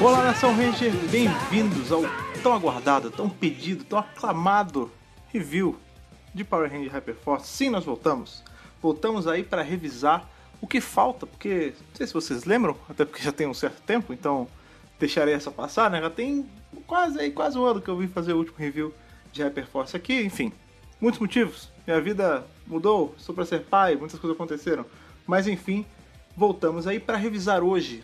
Olá, Nação Ranger, bem-vindos ao tão aguardado, tão pedido, tão aclamado review de Power Ranger Hyperforce. Sim, nós voltamos. Voltamos aí para revisar o que falta, porque não sei se vocês lembram, até porque já tem um certo tempo, então deixarei essa passar, né? Já tem quase aí, quase um ano que eu vim fazer o último review de Hyperforce aqui, enfim. Muitos motivos. Minha vida mudou, sou para ser pai, muitas coisas aconteceram. Mas enfim, voltamos aí para revisar hoje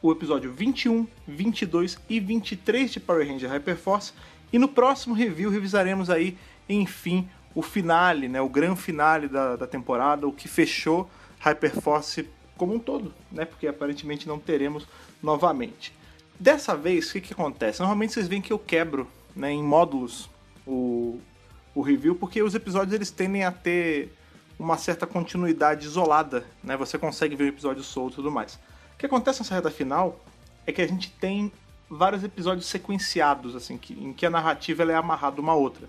o episódio 21, 22 e 23 de Power Ranger Hyperforce. E no próximo review revisaremos aí, enfim, o finale, né, o grande finale da, da temporada, o que fechou Hyperforce como um todo, né, porque aparentemente não teremos novamente. Dessa vez, o que, que acontece? Normalmente vocês veem que eu quebro né, em módulos o, o review, porque os episódios eles tendem a ter uma certa continuidade isolada, né? Você consegue ver o episódio solto e tudo mais que acontece nessa reta final é que a gente tem vários episódios sequenciados, assim, que, em que a narrativa é amarrada uma à outra.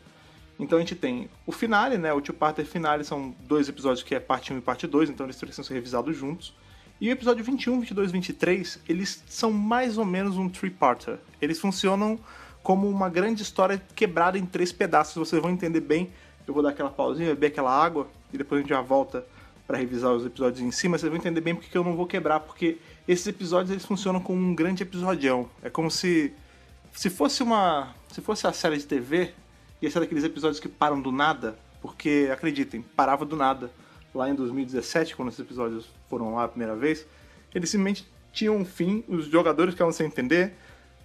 Então a gente tem o finale, né? O two-parter finale são dois episódios que é parte 1 e parte 2, então eles precisam ser revisados juntos. E o episódio 21, 22 e 23, eles são mais ou menos um three-parter. Eles funcionam como uma grande história quebrada em três pedaços. Vocês vão entender bem. Eu vou dar aquela pausinha, beber aquela água e depois a gente já volta para revisar os episódios em cima. Vocês vão entender bem porque eu não vou quebrar, porque esses episódios eles funcionam como um grande episodião. É como se se fosse uma, se fosse a série de TV, ia ser daqueles episódios que param do nada, porque acreditem, parava do nada. Lá em 2017, quando esses episódios foram lá a primeira vez, eles simplesmente tinham um fim, os jogadores ficavam sem entender,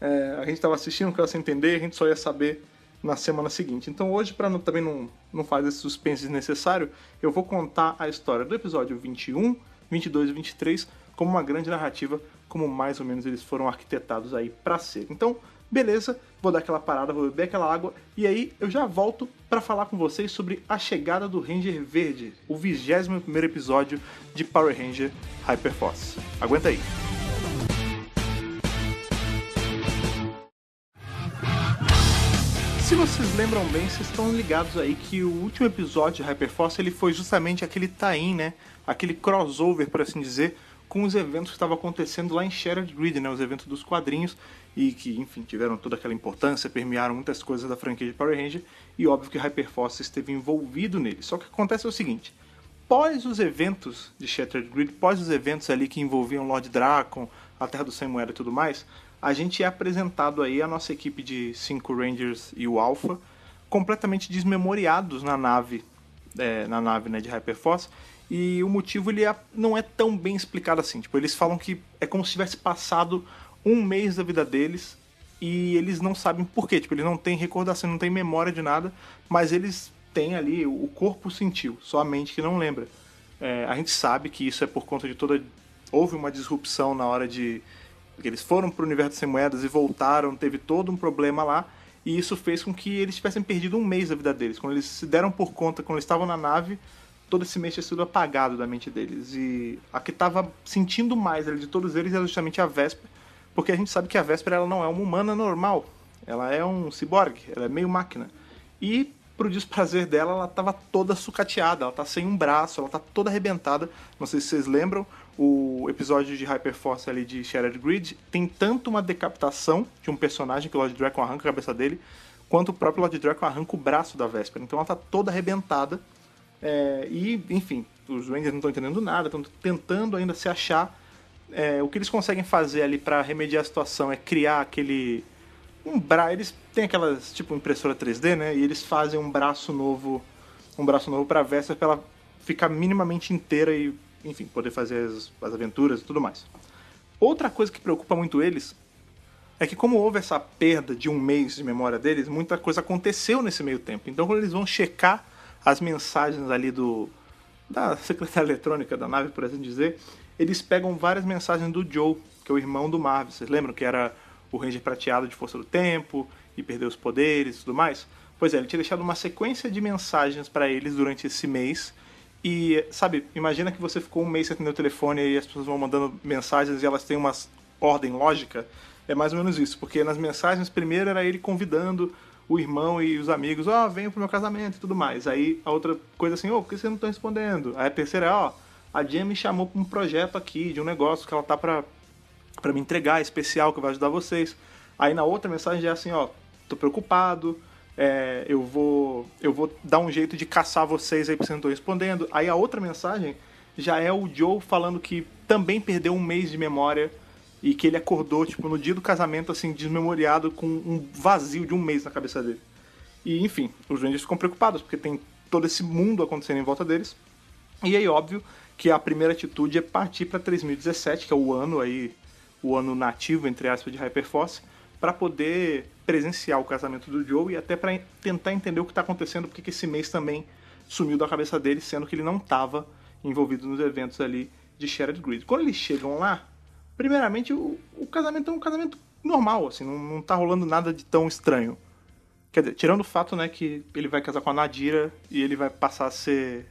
é, a gente estava assistindo, ficava sem entender, a gente só ia saber na semana seguinte. Então hoje, para também não, não fazer esse suspense desnecessário, eu vou contar a história do episódio 21, 22 e 23 como uma grande narrativa, como mais ou menos eles foram arquitetados aí para ser. Então, beleza, vou dar aquela parada, vou beber aquela água e aí eu já volto para falar com vocês sobre a chegada do Ranger Verde, o 21 primeiro episódio de Power Ranger Hyperforce. Aguenta aí. Vocês lembram bem, vocês estão ligados aí que o último episódio de Hyperforce ele foi justamente aquele tie né? Aquele crossover, por assim dizer, com os eventos que estavam acontecendo lá em Shattered Grid, né, os eventos dos quadrinhos, e que, enfim, tiveram toda aquela importância, permearam muitas coisas da franquia de Power Ranger, e óbvio que Hyperforce esteve envolvido nele. Só que acontece é o seguinte, pós os eventos de Shattered Grid, pós os eventos ali que envolviam Lord Dracon, a Terra do Sem Moeda e tudo mais, a gente é apresentado aí a nossa equipe de cinco Rangers e o Alpha, completamente desmemoriados na nave, é, na nave né, de Hyperforce, e o motivo ele é, não é tão bem explicado assim. Tipo, eles falam que é como se tivesse passado um mês da vida deles e eles não sabem por quê. Tipo, eles não têm recordação, não têm memória de nada, mas eles têm ali, o corpo sentiu, só a mente que não lembra. É, a gente sabe que isso é por conta de toda. Houve uma disrupção na hora de. Eles foram para o universo sem moedas e voltaram, teve todo um problema lá, e isso fez com que eles tivessem perdido um mês da vida deles. Quando eles se deram por conta, quando eles estavam na nave, todo esse mês tinha sido apagado da mente deles. E a que estava sentindo mais de todos eles era justamente a Vesper, porque a gente sabe que a Vesper ela não é uma humana normal, ela é um ciborgue, ela é meio máquina. E pro desprazer dela, ela estava toda sucateada, ela tá sem um braço, ela tá toda arrebentada. Não sei se vocês lembram, o episódio de Hyperforce ali de Shattered Grid tem tanto uma decapitação de um personagem que o Lord Draco arranca a cabeça dele, quanto o próprio Lord Draco arranca o braço da Vesper. Então ela tá toda arrebentada é, e, enfim, os Rangers não estão entendendo nada, estão tentando ainda se achar. É, o que eles conseguem fazer ali para remediar a situação é criar aquele. Um braço. Eles têm aquelas, tipo, impressora 3D, né? E eles fazem um braço novo. Um braço novo pra Vesper pra ela ficar minimamente inteira e, enfim, poder fazer as, as aventuras e tudo mais. Outra coisa que preocupa muito eles é que como houve essa perda de um mês de memória deles, muita coisa aconteceu nesse meio tempo. Então quando eles vão checar as mensagens ali do da secretária eletrônica da nave, por assim dizer, eles pegam várias mensagens do Joe, que é o irmão do Marvel. Vocês lembram que era o Ranger prateado de Força do Tempo e perdeu os poderes e tudo mais? Pois é, ele tinha deixado uma sequência de mensagens para eles durante esse mês. E, sabe, imagina que você ficou um mês sem atender o telefone e as pessoas vão mandando mensagens e elas têm uma ordem lógica. É mais ou menos isso, porque nas mensagens, primeiro era ele convidando o irmão e os amigos, ó, oh, pro meu casamento e tudo mais. Aí a outra coisa assim, ô, oh, por que vocês não estão respondendo? Aí a terceira é, ó, oh, a Jen me chamou para um projeto aqui, de um negócio que ela tá para para me entregar, especial, que vai ajudar vocês. Aí na outra mensagem é assim, ó, tô preocupado, é, eu vou eu vou dar um jeito de caçar vocês aí porque vocês não estão respondendo. Aí a outra mensagem já é o Joe falando que também perdeu um mês de memória e que ele acordou, tipo, no dia do casamento, assim, desmemoriado, com um vazio de um mês na cabeça dele. E, enfim, os Rangers ficam preocupados, porque tem todo esse mundo acontecendo em volta deles. E aí, óbvio, que a primeira atitude é partir para 3017, que é o ano aí, o ano nativo, entre aspas, de Hyperforce, para poder presenciar o casamento do Joe e até para tentar entender o que está acontecendo, porque esse mês também sumiu da cabeça dele, sendo que ele não estava envolvido nos eventos ali de Shared Grid. Quando eles chegam lá, primeiramente o, o casamento é um casamento normal, assim, não, não tá rolando nada de tão estranho. Quer dizer, tirando o fato, né, que ele vai casar com a Nadira e ele vai passar a ser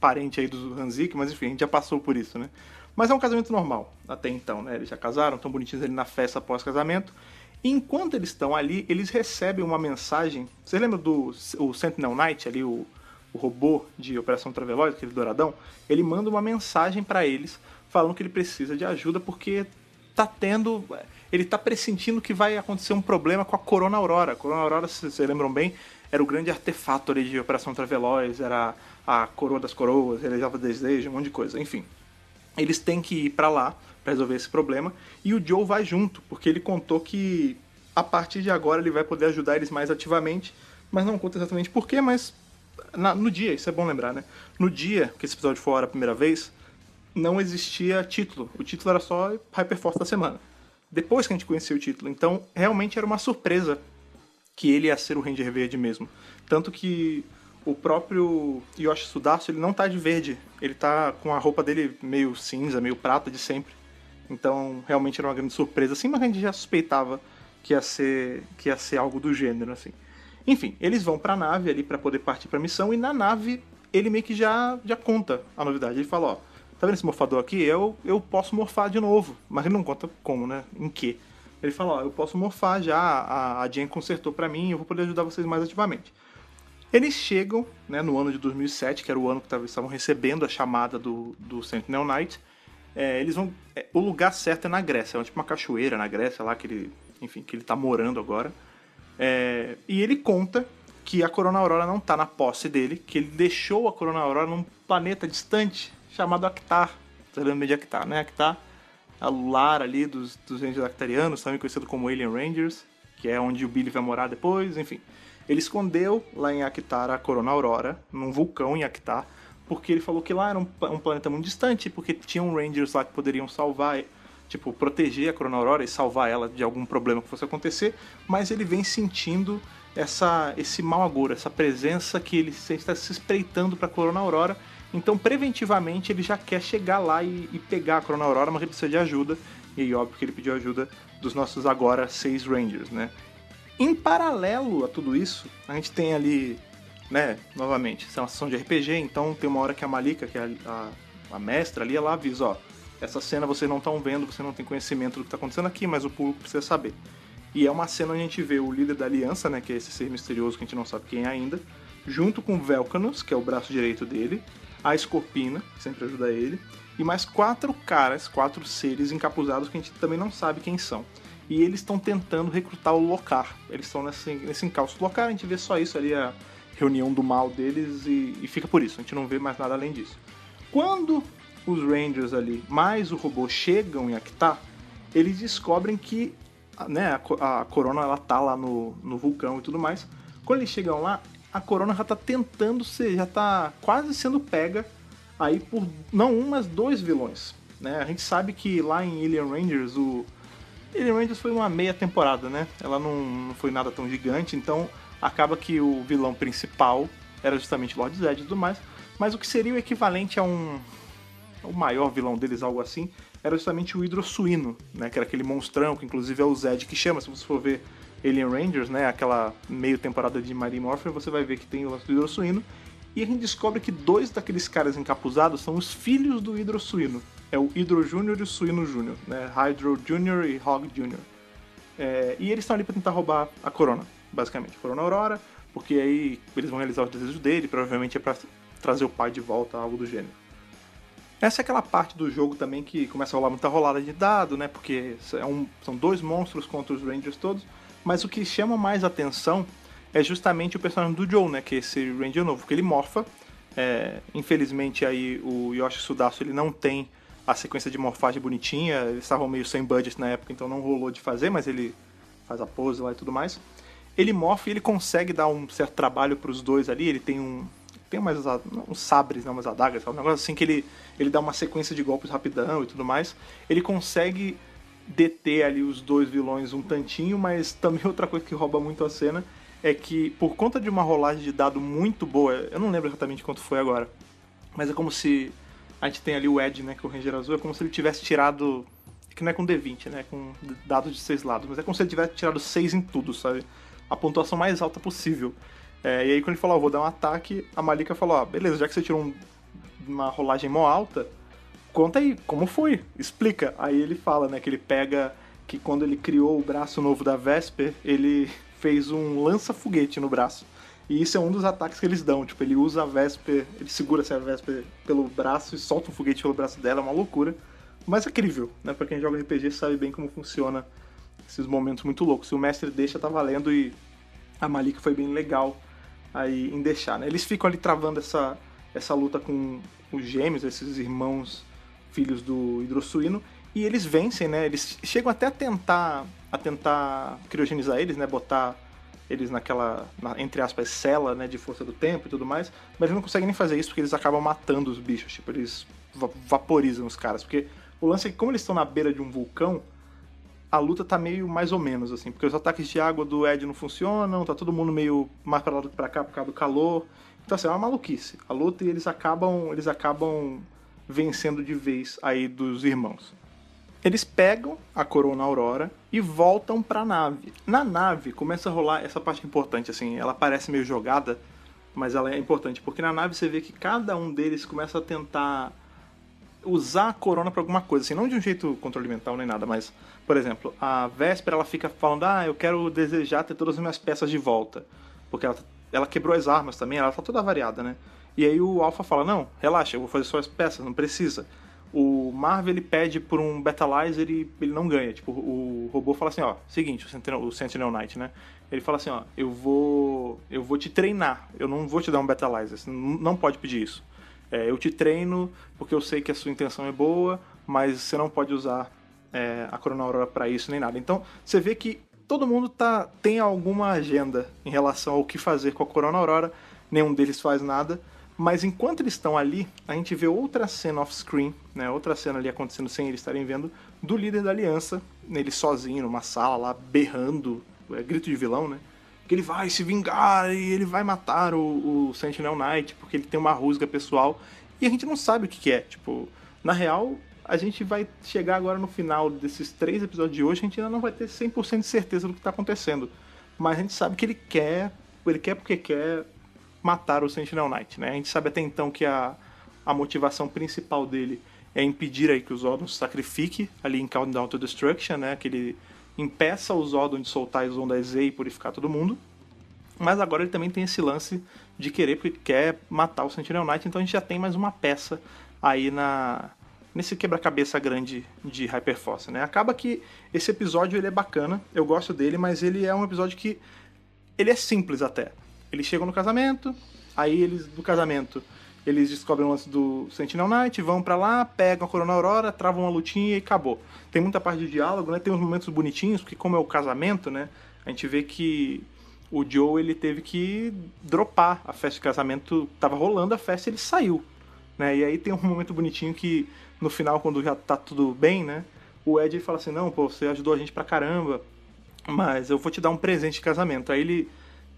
parente aí do Hanzik, mas enfim, a gente já passou por isso, né? Mas é um casamento normal, até então, né? Eles já casaram, estão bonitinhos ali na festa após casamento. E enquanto eles estão ali, eles recebem uma mensagem. Você lembra do o Sentinel Knight ali, o, o robô de Operação Traveloid, aquele douradão? Ele manda uma mensagem para eles falando que ele precisa de ajuda porque tá tendo. Ele tá pressentindo que vai acontecer um problema com a Corona Aurora. A Corona Aurora, se vocês lembram bem, era o grande artefato ali de Operação Traveloz, era a coroa das coroas, realizava desejo, um monte de coisa, enfim. Eles têm que ir para lá para resolver esse problema e o Joe vai junto, porque ele contou que a partir de agora ele vai poder ajudar eles mais ativamente, mas não conta exatamente porquê, mas na, no dia, isso é bom lembrar, né? No dia que esse episódio for a primeira vez, não existia título. O título era só Hyperforce da semana. Depois que a gente conhecia o título. Então, realmente era uma surpresa que ele ia ser o Ranger Verde mesmo. Tanto que o próprio Yoshi Sudasu, ele não tá de verde. Ele tá com a roupa dele meio cinza, meio prata de sempre. Então, realmente era uma grande surpresa, assim, mas a gente já suspeitava que ia ser, que ia ser algo do gênero, assim. Enfim, eles vão pra nave ali para poder partir pra missão, e na nave ele meio que já, já conta a novidade. Ele fala, ó, tá vendo esse morfador aqui? Eu, eu posso morfar de novo. Mas ele não conta como, né? Em que. Ele fala, ó, eu posso morfar já, a, a Jen consertou para mim, eu vou poder ajudar vocês mais ativamente. Eles chegam, né, no ano de 2007, que era o ano que estavam recebendo a chamada do, do Sentinel Knight. É, eles vão, é, o lugar certo é na Grécia, é tipo uma cachoeira na Grécia lá que ele, enfim, que ele tá morando agora. É, e ele conta que a Corona Aurora não tá na posse dele, que ele deixou a Corona Aurora num planeta distante chamado Actar. Você lembra de Actar, né? Actar é o lar ali dos, dos Rangers Actarianos, também conhecido como Alien Rangers, que é onde o Billy vai morar depois, enfim. Ele escondeu lá em Actar a Corona Aurora, num vulcão em Actar, porque ele falou que lá era um, um, planeta muito distante, porque tinham Rangers lá que poderiam salvar, tipo, proteger a Corona Aurora e salvar ela de algum problema que fosse acontecer, mas ele vem sentindo essa, esse mau agouro, essa presença que ele está se espreitando para a Corona Aurora então, preventivamente, ele já quer chegar lá e, e pegar a Corona Aurora, mas ele precisa de ajuda. E aí, óbvio que ele pediu ajuda dos nossos agora seis Rangers, né? Em paralelo a tudo isso, a gente tem ali, né, novamente, isso é uma sessão de RPG, então tem uma hora que a Malika, que é a, a, a mestra ali, ela avisa, ó, essa cena vocês não estão vendo, você não tem conhecimento do que está acontecendo aqui, mas o público precisa saber. E é uma cena onde a gente vê o líder da aliança, né, que é esse ser misterioso que a gente não sabe quem é ainda, junto com Velcanus, que é o braço direito dele, a Escorpina, que sempre ajuda ele, e mais quatro caras, quatro seres encapuzados que a gente também não sabe quem são. E eles estão tentando recrutar o Locar. Eles estão nesse, nesse encalço do Locar, a gente vê só isso ali, a reunião do mal deles, e, e fica por isso, a gente não vê mais nada além disso. Quando os Rangers ali, mais o robô, chegam em Actar, eles descobrem que né, a, a Corona ela tá lá no, no vulcão e tudo mais. Quando eles chegam lá, a Corona já tá tentando ser, já tá quase sendo pega aí por não um, mas dois vilões. Né? A gente sabe que lá em Alien Rangers, o Alien Rangers foi uma meia temporada, né? Ela não, não foi nada tão gigante, então acaba que o vilão principal era justamente Lord Zed e tudo mais, mas o que seria o equivalente a um o maior vilão deles, algo assim, era justamente o Hidrosuíno, né? Que era aquele monstrão que inclusive é o Zed que chama, se você for ver Alien Rangers, né, aquela meio temporada de Mighty Morphin, você vai ver que tem o lance do. E a gente descobre que dois daqueles caras encapuzados são os filhos do hidrosuíno. É o Hydro Júnior e o Suíno Júnior, né? Hydro Júnior e Hog Júnior. É, e eles estão ali para tentar roubar a Corona, basicamente. Corona Aurora, porque aí eles vão realizar os desejos dele, provavelmente é para trazer o pai de volta, algo do gênero. Essa é aquela parte do jogo também que começa a rolar muita rolada de dado, né? Porque é um, são dois monstros contra os Rangers todos. Mas o que chama mais atenção é justamente o personagem do Joe, né? Que é esse Ranger novo, que ele morfa. É, infelizmente aí o Yoshi Sudaço ele não tem a sequência de morfagem bonitinha. Eles estavam meio sem budget na época, então não rolou de fazer, mas ele faz a pose lá e tudo mais. Ele morfa e ele consegue dar um certo trabalho para os dois ali. Ele tem um, tem umas, uns sabres, né, umas adagas, um negócio assim que ele, ele dá uma sequência de golpes rapidão e tudo mais. Ele consegue deter ali os dois vilões um tantinho, mas também outra coisa que rouba muito a cena é que por conta de uma rolagem de dado muito boa, eu não lembro exatamente quanto foi agora, mas é como se a gente tem ali o Ed, né, que é o Ranger Azul, é como se ele tivesse tirado que não é com D20, né, com dados de seis lados, mas é como se ele tivesse tirado seis em tudo, sabe? A pontuação mais alta possível. É, e aí quando ele falou, oh, vou dar um ataque, a Malika falou, ah, beleza, já que você tirou um, uma rolagem mó alta, conta aí, como foi? Explica. Aí ele fala, né, que ele pega que quando ele criou o braço novo da Vesper, ele fez um lança-foguete no braço. E isso é um dos ataques que eles dão. Tipo, ele usa a Vesper, ele segura a Vesper pelo braço e solta um foguete pelo braço dela, é uma loucura. Mas é incrível, né? Pra quem joga RPG sabe bem como funciona esses momentos muito loucos. Se o mestre deixa, tá valendo e a Malika foi bem legal aí em deixar, né? Eles ficam ali travando essa, essa luta com os gêmeos, esses irmãos filhos do hidrosuíno, e eles vencem, né? Eles chegam até a tentar a tentar criogenizar eles, né? Botar eles naquela, na, entre aspas, cela, né? De força do tempo e tudo mais, mas eles não conseguem nem fazer isso porque eles acabam matando os bichos, tipo, eles vaporizam os caras, porque o lance é que como eles estão na beira de um vulcão, a luta tá meio mais ou menos, assim, porque os ataques de água do Ed não funcionam, tá todo mundo meio mais pra lá do que pra cá por causa do calor. Então, assim, é uma maluquice. A luta e eles acabam, eles acabam vencendo de vez aí dos irmãos. Eles pegam a Corona Aurora e voltam pra nave. Na nave começa a rolar essa parte importante, assim, ela parece meio jogada, mas ela é importante, porque na nave você vê que cada um deles começa a tentar usar a corona para alguma coisa, assim, não de um jeito controle mental nem nada, mas, por exemplo, a Véspera ela fica falando, ah, eu quero desejar ter todas as minhas peças de volta, porque ela, ela quebrou as armas também, ela tá toda variada, né? E aí o Alpha fala, não, relaxa, eu vou fazer só as peças, não precisa. O Marvel ele pede por um Betalizer e ele não ganha. Tipo, o robô fala assim, ó, seguinte, o Sentinel, o Sentinel Knight, né? Ele fala assim, ó, eu vou, eu vou te treinar, eu não vou te dar um Betalizer, não pode pedir isso. É, eu te treino porque eu sei que a sua intenção é boa, mas você não pode usar é, a Corona Aurora para isso nem nada. Então você vê que todo mundo tá, tem alguma agenda em relação ao que fazer com a Corona Aurora, nenhum deles faz nada. Mas enquanto eles estão ali, a gente vê outra cena off-screen, né, outra cena ali acontecendo sem eles estarem vendo, do líder da aliança, ele sozinho numa sala lá, berrando, é, grito de vilão, né? que ele vai se vingar e ele vai matar o, o Sentinel Knight porque ele tem uma rusga pessoal. E a gente não sabe o que, que é. Tipo, na real, a gente vai chegar agora no final desses três episódios de hoje, a gente ainda não vai ter 100% de certeza do que está acontecendo. Mas a gente sabe que ele quer, ele quer porque quer matar o Sentinel Knight, né? A gente sabe até então que a, a motivação principal dele é impedir aí que os Zordon se sacrifique ali em Countdown to Destruction, né? Que ele impeça o Zordon de soltar as ondas Z e purificar todo mundo. Mas agora ele também tem esse lance de querer, porque quer matar o Sentinel Knight, então a gente já tem mais uma peça aí na nesse quebra-cabeça grande de Hyperforce, né? Acaba que esse episódio ele é bacana, eu gosto dele, mas ele é um episódio que ele é simples até. Eles chegam no casamento, aí eles do casamento eles descobrem o lance do Sentinel Knight, vão para lá, pegam a Corona Aurora, travam uma lutinha e acabou. Tem muita parte de diálogo, né? Tem uns momentos bonitinhos, porque como é o casamento, né? A gente vê que o Joe ele teve que dropar a festa de casamento, tava rolando a festa, ele saiu, né? E aí tem um momento bonitinho que no final quando já tá tudo bem, né? O Ed fala assim: "Não, pô, você ajudou a gente pra caramba, mas eu vou te dar um presente de casamento". Aí ele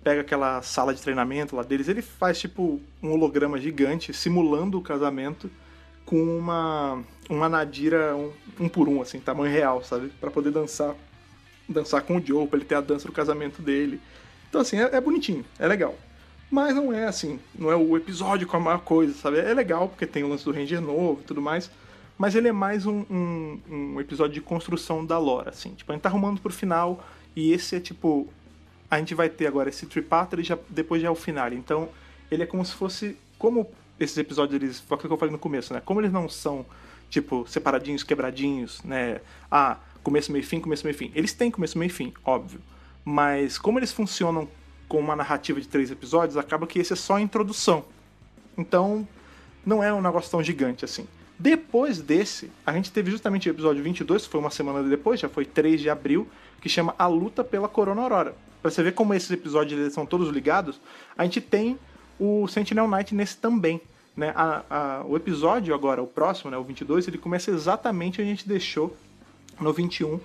pega aquela sala de treinamento lá deles, ele faz tipo um holograma gigante simulando o casamento com uma uma Nadira um, um por um assim, tamanho real, sabe? para poder dançar dançar com o Joe, pra ele ter a dança do casamento dele. Então assim, é, é, bonitinho, é legal. Mas não é assim, não é o episódio com a maior coisa, sabe? É legal porque tem o lance do Ranger novo e tudo mais, mas ele é mais um, um, um episódio de construção da lore, assim. Tipo, a gente tá arrumando pro final e esse é tipo a gente vai ter agora esse tripater e já, depois já é o final. Então, ele é como se fosse. Como esses episódios, eles. Foi aquilo que eu falei no começo, né? Como eles não são, tipo, separadinhos, quebradinhos, né? Ah, começo, meio fim, começo, meio fim. Eles têm começo, meio fim, óbvio. Mas como eles funcionam com uma narrativa de três episódios, acaba que esse é só a introdução. Então, não é um negócio tão gigante assim. Depois desse, a gente teve justamente o episódio 22, que foi uma semana depois, já foi 3 de abril, que chama A Luta pela Corona Aurora. Pra você ver como esses episódios eles são todos ligados, a gente tem o Sentinel Knight nesse também. Né? A, a, o episódio agora, o próximo, né, o 22, ele começa exatamente onde a gente deixou no 21,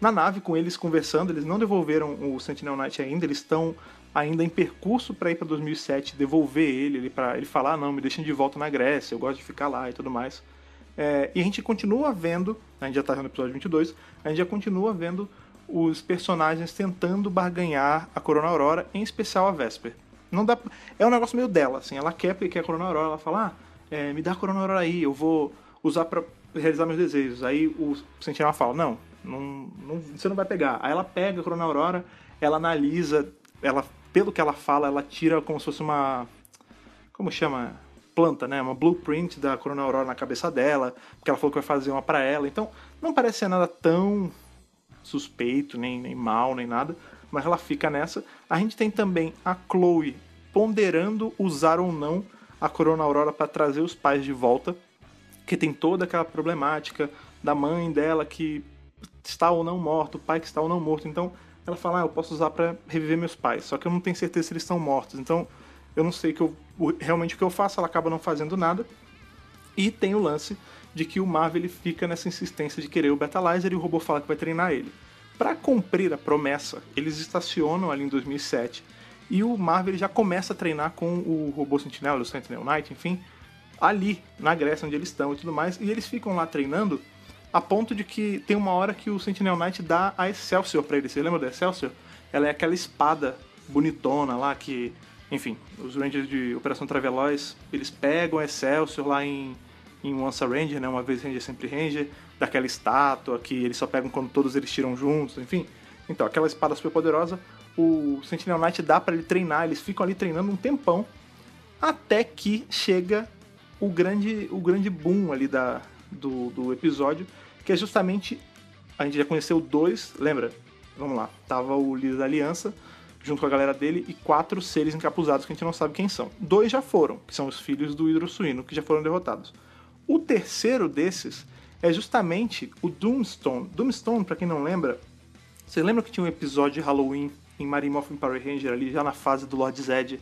na nave com eles conversando. Eles não devolveram o Sentinel Knight ainda, eles estão ainda em percurso para ir para 2007, devolver ele, ele para ele falar: ah, não, me deixem de volta na Grécia, eu gosto de ficar lá e tudo mais. É, e a gente continua vendo, a gente já está no episódio 22, a gente já continua vendo os personagens tentando barganhar a Corona Aurora, em especial a Vesper. Não dá, é um negócio meio dela, assim, ela quer porque quer a Corona Aurora, ela fala, ah, é, me dá a Corona Aurora aí, eu vou usar para realizar meus desejos. Aí o Sentinela fala, não, não, não, você não vai pegar. Aí ela pega a Corona Aurora, ela analisa, ela, pelo que ela fala, ela tira como se fosse uma, como chama? Planta, né? Uma blueprint da Corona Aurora na cabeça dela, porque ela falou que vai fazer uma para ela. Então, não parece ser nada tão suspeito, nem, nem mal, nem nada mas ela fica nessa. A gente tem também a Chloe ponderando usar ou não a Corona Aurora para trazer os pais de volta, que tem toda aquela problemática da mãe dela que está ou não morto, o pai que está ou não morto. Então ela fala: ah, eu posso usar para reviver meus pais, só que eu não tenho certeza se eles estão mortos. Então eu não sei que eu, realmente o que eu faço, ela acaba não fazendo nada. E tem o lance de que o Marvel ele fica nessa insistência de querer o Betalizer e o robô fala que vai treinar ele. Para cumprir a promessa, eles estacionam ali em 2007 e o Marvel já começa a treinar com o robô Sentinel, o Sentinel Knight, enfim, ali na Grécia onde eles estão e tudo mais, e eles ficam lá treinando a ponto de que tem uma hora que o Sentinel Knight dá a Excelsior para ele. Você lembra da Excelsior? Ela é aquela espada bonitona lá que, enfim, os Rangers de Operação Traveloz, eles pegam a Excelsior lá em em Once a Ranger, né? Uma vez Ranger, sempre Ranger, daquela estátua que eles só pegam quando todos eles tiram juntos, enfim. Então, aquela espada super poderosa, o Sentinel Knight dá para ele treinar, eles ficam ali treinando um tempão, até que chega o grande, o grande boom ali da, do, do episódio, que é justamente, a gente já conheceu dois, lembra? Vamos lá, tava o líder da aliança, junto com a galera dele, e quatro seres encapuzados que a gente não sabe quem são. Dois já foram, que são os filhos do Hidrosuíno, que já foram derrotados. O terceiro desses é justamente o Doomstone. Doomstone, para quem não lembra, você lembra que tinha um episódio de Halloween em Mario Morphin Power Ranger ali, já na fase do Lord Zed,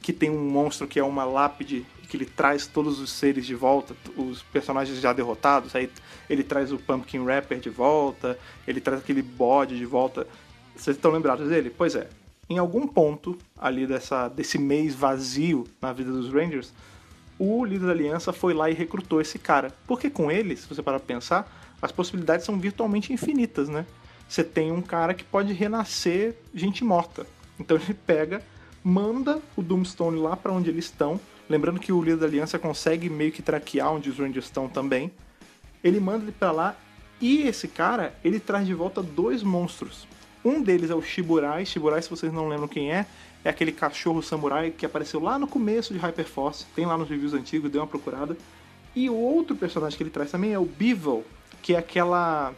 que tem um monstro que é uma lápide que ele traz todos os seres de volta, os personagens já derrotados, aí ele traz o Pumpkin Rapper de volta, ele traz aquele bode de volta. Vocês estão lembrados dele? Pois é. Em algum ponto ali dessa, desse mês vazio na vida dos Rangers, o líder da aliança foi lá e recrutou esse cara. Porque com ele, se você parar pra pensar, as possibilidades são virtualmente infinitas, né? Você tem um cara que pode renascer gente morta. Então ele pega, manda o Doomstone lá para onde eles estão. Lembrando que o líder da aliança consegue meio que traquear onde os Rangers estão também. Ele manda ele para lá e esse cara, ele traz de volta dois monstros. Um deles é o Shiburai. Shiburai, se vocês não lembram quem é, é aquele cachorro samurai que apareceu lá no começo de Hyperforce, tem lá nos reviews antigos, deu uma procurada. E o outro personagem que ele traz também é o Beevil, que é aquela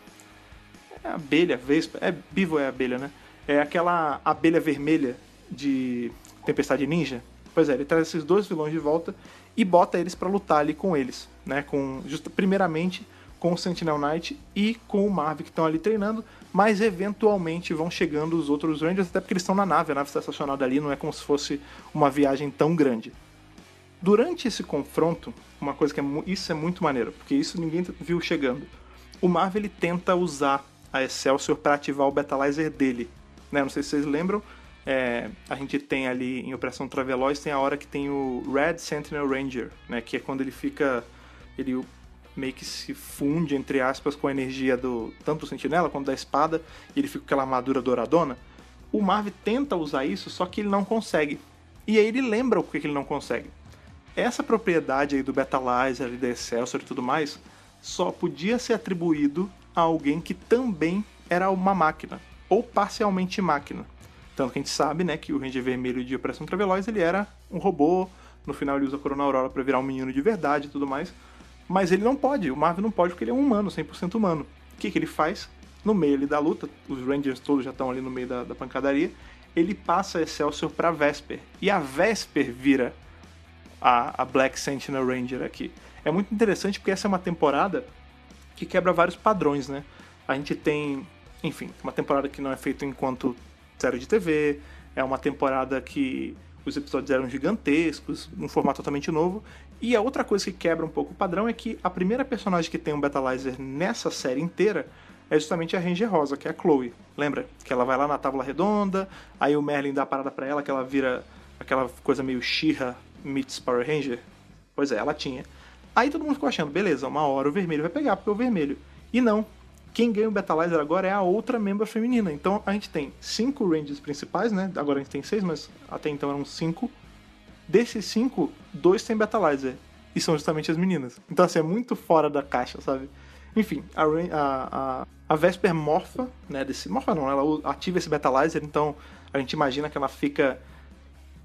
é abelha, vespa, é Beevil é abelha, né? É aquela abelha vermelha de Tempestade Ninja. Pois é, ele traz esses dois vilões de volta e bota eles para lutar ali com eles, né? Com justa, primeiramente com o Sentinel Knight e com o Marv que estão ali treinando, mas eventualmente vão chegando os outros Rangers, até porque eles estão na nave, a nave está estacionada ali, não é como se fosse uma viagem tão grande. Durante esse confronto, uma coisa que é, isso é muito maneiro, porque isso ninguém viu chegando. O Marv ele tenta usar a Excelsior para ativar o Betalizer dele. Né? Não sei se vocês lembram, é, a gente tem ali em Operação Traveloz tem a hora que tem o Red Sentinel Ranger, né? que é quando ele fica ele meio que se funde, entre aspas, com a energia do tanto do sentinela quanto da espada, e ele fica com aquela armadura douradona. O Marv tenta usar isso, só que ele não consegue. E aí ele lembra o que ele não consegue. Essa propriedade aí do Betalizer, da Excelsior e tudo mais, só podia ser atribuído a alguém que também era uma máquina, ou parcialmente máquina. Tanto que a gente sabe, né, que o Ranger Vermelho de Operação Traveloz, ele era um robô No final ele usa a Corona Aurora para virar um menino de verdade e tudo mais. Mas ele não pode, o Marvel não pode porque ele é um humano, 100% humano. O que, que ele faz? No meio ali da luta, os Rangers todos já estão ali no meio da, da pancadaria, ele passa a Excelsior pra Vesper. E a Vesper vira a, a Black Sentinel Ranger aqui. É muito interessante porque essa é uma temporada que quebra vários padrões, né? A gente tem, enfim, uma temporada que não é feita enquanto série de TV, é uma temporada que os episódios eram gigantescos, um formato totalmente novo. E a outra coisa que quebra um pouco o padrão é que a primeira personagem que tem um Betalizer nessa série inteira é justamente a Ranger Rosa, que é a Chloe. Lembra? Que ela vai lá na tábua redonda, aí o Merlin dá a parada pra ela, que ela vira aquela coisa meio She-Ra meets Power Ranger. Pois é, ela tinha. Aí todo mundo ficou achando, beleza, uma hora o vermelho vai pegar, porque é o vermelho. E não. Quem ganha o Betalizer agora é a outra membra feminina. Então a gente tem cinco Rangers principais, né? Agora a gente tem seis, mas até então eram cinco. Desses cinco, dois têm Betalizer. E são justamente as meninas. Então assim, é muito fora da caixa, sabe? Enfim, a, a, a, a Vesper morfa, né? Desse, morfa não, ela ativa esse Betalizer, então a gente imagina que ela fica.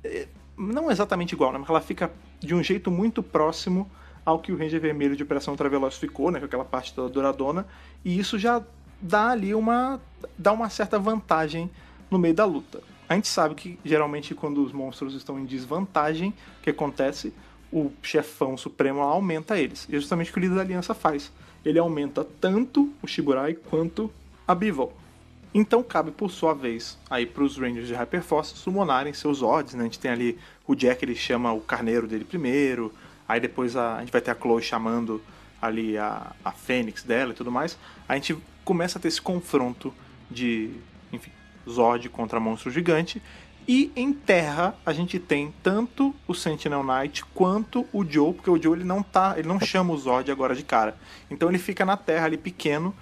Eh, não exatamente igual, né? Mas ela fica de um jeito muito próximo ao que o Ranger Vermelho de Operação Ultraveloz ficou, né, com aquela parte da douradona, e isso já dá ali uma dá uma certa vantagem no meio da luta. A gente sabe que geralmente quando os monstros estão em desvantagem, o que acontece? O chefão supremo aumenta eles. E é justamente o que o líder da aliança faz. Ele aumenta tanto o Shiburai quanto a Bivol. Então cabe por sua vez aí para os Rangers de Hyperforce summonarem seus odds, né? A gente tem ali o Jack, ele chama o carneiro dele primeiro, Aí depois a, a gente vai ter a Chloe chamando ali a, a Fênix dela e tudo mais. A gente começa a ter esse confronto de, enfim, Zod contra monstro gigante. E em terra a gente tem tanto o Sentinel Knight quanto o Joe, porque o Joe ele não tá, ele não chama o Zod agora de cara. Então ele fica na terra ali pequeno,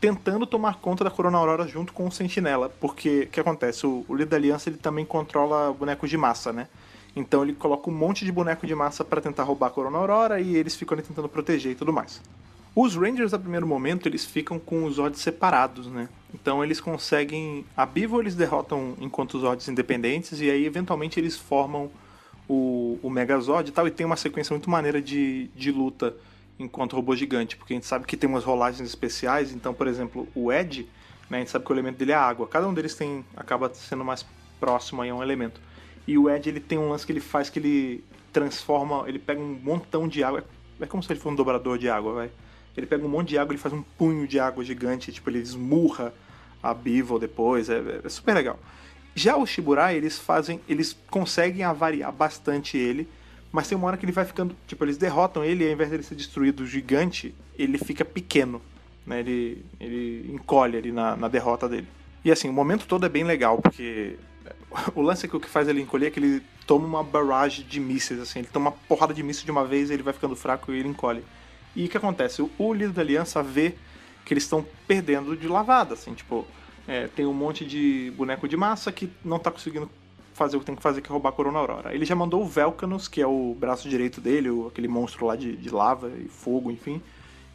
tentando tomar conta da Corona Aurora junto com o Sentinela, porque o que acontece? O, o líder da aliança ele também controla bonecos de massa, né? Então ele coloca um monte de boneco de massa para tentar roubar a Corona Aurora e eles ficam ali tentando proteger e tudo mais. Os Rangers, a primeiro momento, eles ficam com os Zods separados, né? Então eles conseguem. A Bivo eles derrotam enquanto os Zods independentes, e aí eventualmente eles formam o, o Megazord e tal, e tem uma sequência muito maneira de, de luta enquanto robô gigante, porque a gente sabe que tem umas rolagens especiais, então, por exemplo, o Ed, né, a gente sabe que o elemento dele é a água. Cada um deles tem acaba sendo mais próximo aí a um elemento. E o Ed ele tem um lance que ele faz que ele transforma, ele pega um montão de água. É como se ele fosse um dobrador de água, vai. Ele pega um monte de água, ele faz um punho de água gigante, tipo, ele esmurra a Beevil depois, é, é super legal. Já o Shiburai, eles fazem, eles conseguem avariar bastante ele, mas tem uma hora que ele vai ficando, tipo, eles derrotam ele e ao invés dele ser destruído gigante, ele fica pequeno, né? Ele, ele encolhe ali na, na derrota dele. E assim, o momento todo é bem legal, porque o lance é que o que faz ele encolher é que ele toma uma barragem de mísseis, assim, ele toma uma porrada de mísseis de uma vez, ele vai ficando fraco e ele encolhe. E o que acontece? O líder da aliança vê que eles estão perdendo de lavada, assim, tipo, é, tem um monte de boneco de massa que não tá conseguindo fazer o que tem que fazer, que é roubar a Corona Aurora. Ele já mandou o Velcanus, que é o braço direito dele, aquele monstro lá de, de lava e fogo, enfim,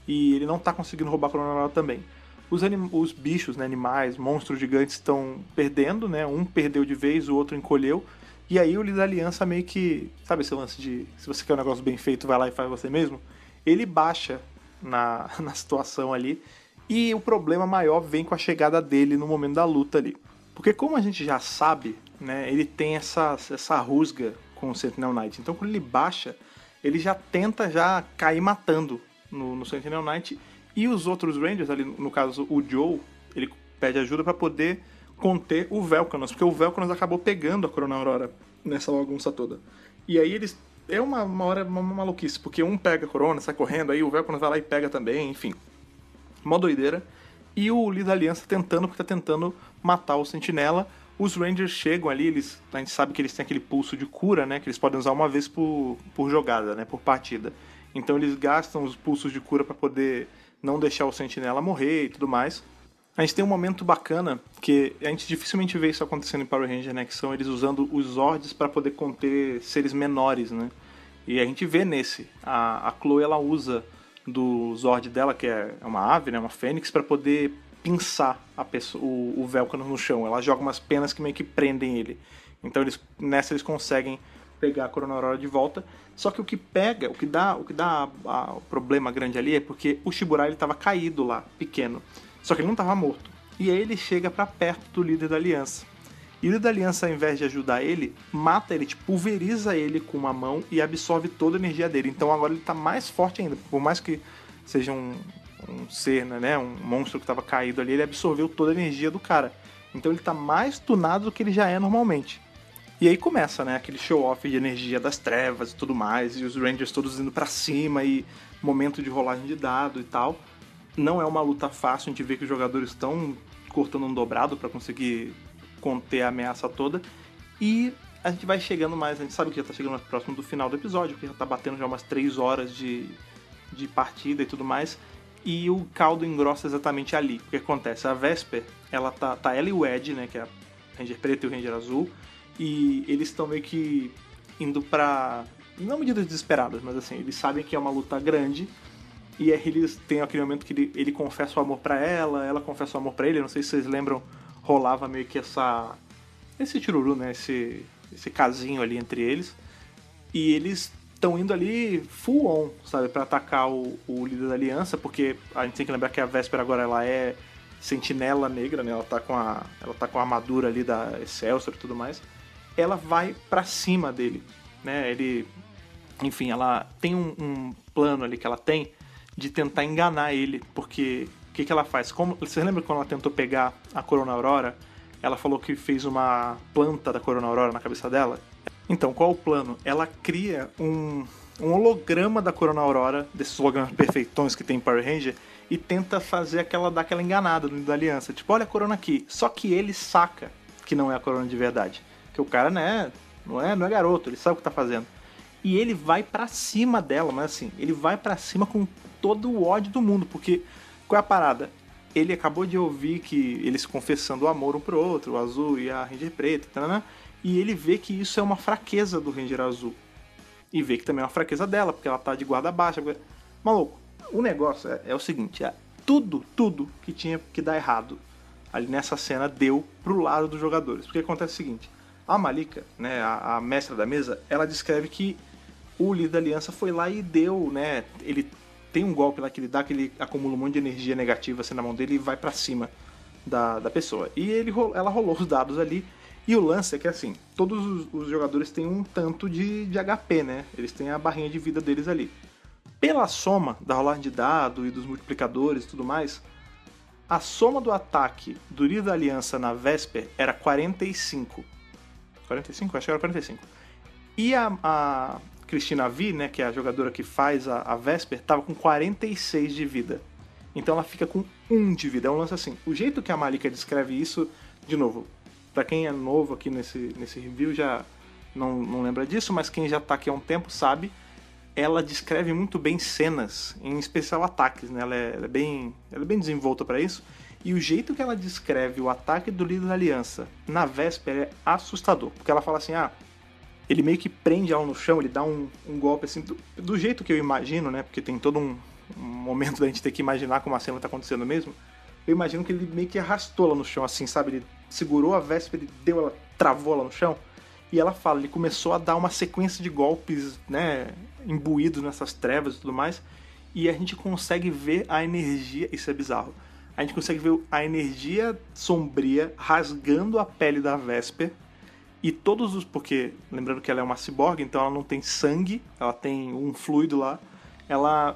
e ele não tá conseguindo roubar a Corona Aurora também os, os bichos, né, animais, monstros gigantes estão perdendo, né? Um perdeu de vez, o outro encolheu. E aí o da aliança meio que. Sabe esse lance de se você quer um negócio bem feito, vai lá e faz você mesmo? Ele baixa na, na situação ali. E o problema maior vem com a chegada dele no momento da luta ali. Porque como a gente já sabe, né, ele tem essa, essa rusga com o Sentinel Knight. Então quando ele baixa, ele já tenta já cair matando no, no Sentinel Knight e os outros Rangers, ali no caso o Joe, ele pede ajuda para poder conter o Velcanos, porque o Velcanos acabou pegando a Corona Aurora nessa bagunça toda. E aí eles. É uma, uma hora uma, uma maluquice, porque um pega a Corona, sai correndo, aí o Velcanos vai lá e pega também, enfim. Mó doideira. E o líder da aliança tentando, porque tá tentando matar o Sentinela. Os Rangers chegam ali, eles, a gente sabe que eles têm aquele pulso de cura, né? Que eles podem usar uma vez por, por jogada, né? Por partida. Então eles gastam os pulsos de cura para poder não deixar o sentinela morrer e tudo mais. A gente tem um momento bacana que a gente dificilmente vê isso acontecendo em Power Ranger, né? Que são eles usando os Zords para poder conter seres menores, né? E a gente vê nesse. A, a Chloe ela usa do Zord dela, que é, é uma ave, né? Uma fênix, para poder pinçar a pessoa, o, o no chão. Ela joga umas penas que meio que prendem ele. Então eles, nessa eles conseguem pegar a Corona Aurora de volta. Só que o que pega, o que dá, o que dá o problema grande ali é porque o Shiburai estava caído lá, pequeno. Só que ele não estava morto. E aí ele chega para perto do líder da aliança. E o líder da aliança, ao invés de ajudar ele, mata ele, tipo, pulveriza ele com uma mão e absorve toda a energia dele. Então agora ele está mais forte ainda. Por mais que seja um, um ser, né, um monstro que estava caído ali, ele absorveu toda a energia do cara. Então ele está mais tunado do que ele já é normalmente. E aí começa, né, aquele show-off de energia das trevas e tudo mais, e os Rangers todos indo para cima e momento de rolagem de dado e tal. Não é uma luta fácil, a gente vê que os jogadores estão cortando um dobrado para conseguir conter a ameaça toda. E a gente vai chegando mais, a gente sabe que já tá chegando mais próximo do final do episódio, que já tá batendo já umas 3 horas de, de partida e tudo mais. E o caldo engrossa exatamente ali. O que acontece? A Vesper, ela tá, tá ela e o Ed, né, que é a Ranger preto e o Ranger azul, e eles estão meio que indo pra. Não medidas desesperadas, mas assim, eles sabem que é uma luta grande. E aí eles têm aquele momento que ele, ele confessa o amor para ela, ela confessa o amor para ele. Não sei se vocês lembram, rolava meio que essa. Esse tiruru, né? Esse, esse casinho ali entre eles. E eles estão indo ali full on, sabe, para atacar o, o, líder da aliança, porque a gente tem que lembrar que a Véspera agora ela é sentinela negra, né? Ela tá com a, ela tá com a armadura ali da Excelsior e tudo mais ela vai para cima dele, né? Ele, enfim, ela tem um, um, plano ali que ela tem de tentar enganar ele, porque o que, que ela faz? Como, você lembra quando ela tentou pegar a Corona Aurora? Ela falou que fez uma planta da Corona Aurora na cabeça dela. Então, qual o plano? Ela cria um, um holograma da Corona Aurora, desses hologramas perfeitões que tem em Power Ranger, e tenta fazer aquela enganada no da aliança. Tipo, olha a corona aqui. Só que ele saca que não é a corona de verdade. Que o cara, né, não é, não é garoto, ele sabe o que tá fazendo. E ele vai para cima dela, mas assim, ele vai para cima com todo o ódio do mundo, porque qual é a parada? Ele acabou de ouvir que eles confessando o amor um pro outro, o azul e a Ranger preta, tá, né? e ele vê que isso é uma fraqueza do Ranger azul. E vê que também é uma fraqueza dela, porque ela tá de guarda baixa. Maluco, o negócio é, é o seguinte: é, tudo, tudo que tinha que dar errado ali nessa cena deu pro lado dos jogadores. Porque acontece o seguinte: a Malika, né, a, a mestra da mesa, ela descreve que o líder da aliança foi lá e deu, né, ele tem um golpe lá que ele dá que ele acumula um monte de energia negativa assim na mão dele e vai para cima da, da pessoa. E ele, ela rolou os dados ali. E o lance é que assim, todos os, os jogadores têm um tanto de, de HP, né? Eles têm a barrinha de vida deles ali. Pela soma da rolagem de dado e dos multiplicadores e tudo mais, a soma do ataque do líder da aliança na Vesper era 45. 45? Acho que era 45. E a, a Cristina Vi, né, que é a jogadora que faz a, a Vesper, tava com 46 de vida. Então ela fica com 1 de vida. É um lance assim. O jeito que a Malika descreve isso, de novo, para quem é novo aqui nesse, nesse review já não, não lembra disso, mas quem já tá aqui há um tempo sabe, ela descreve muito bem cenas, em especial ataques, né? Ela é, ela é bem, ela é bem desenvolta para isso. E o jeito que ela descreve o ataque do líder da aliança na véspera é assustador. Porque ela fala assim: ah, ele meio que prende ela no chão, ele dá um, um golpe assim, do, do, jeito que eu imagino, né? Porque tem todo um, um momento da gente ter que imaginar como a cena tá acontecendo mesmo. Eu imagino que ele meio que arrastou ela no chão, assim, sabe? Ele segurou a véspera, ele deu ela, travou ela no chão. E ela fala, ele começou a dar uma sequência de golpes, né? Imbuídos nessas trevas e tudo mais. E a gente consegue ver a energia. Isso é bizarro a gente consegue ver a energia sombria rasgando a pele da Vesper. E todos os. Porque, lembrando que ela é uma ciborgue, então ela não tem sangue, ela tem um fluido lá. Ela.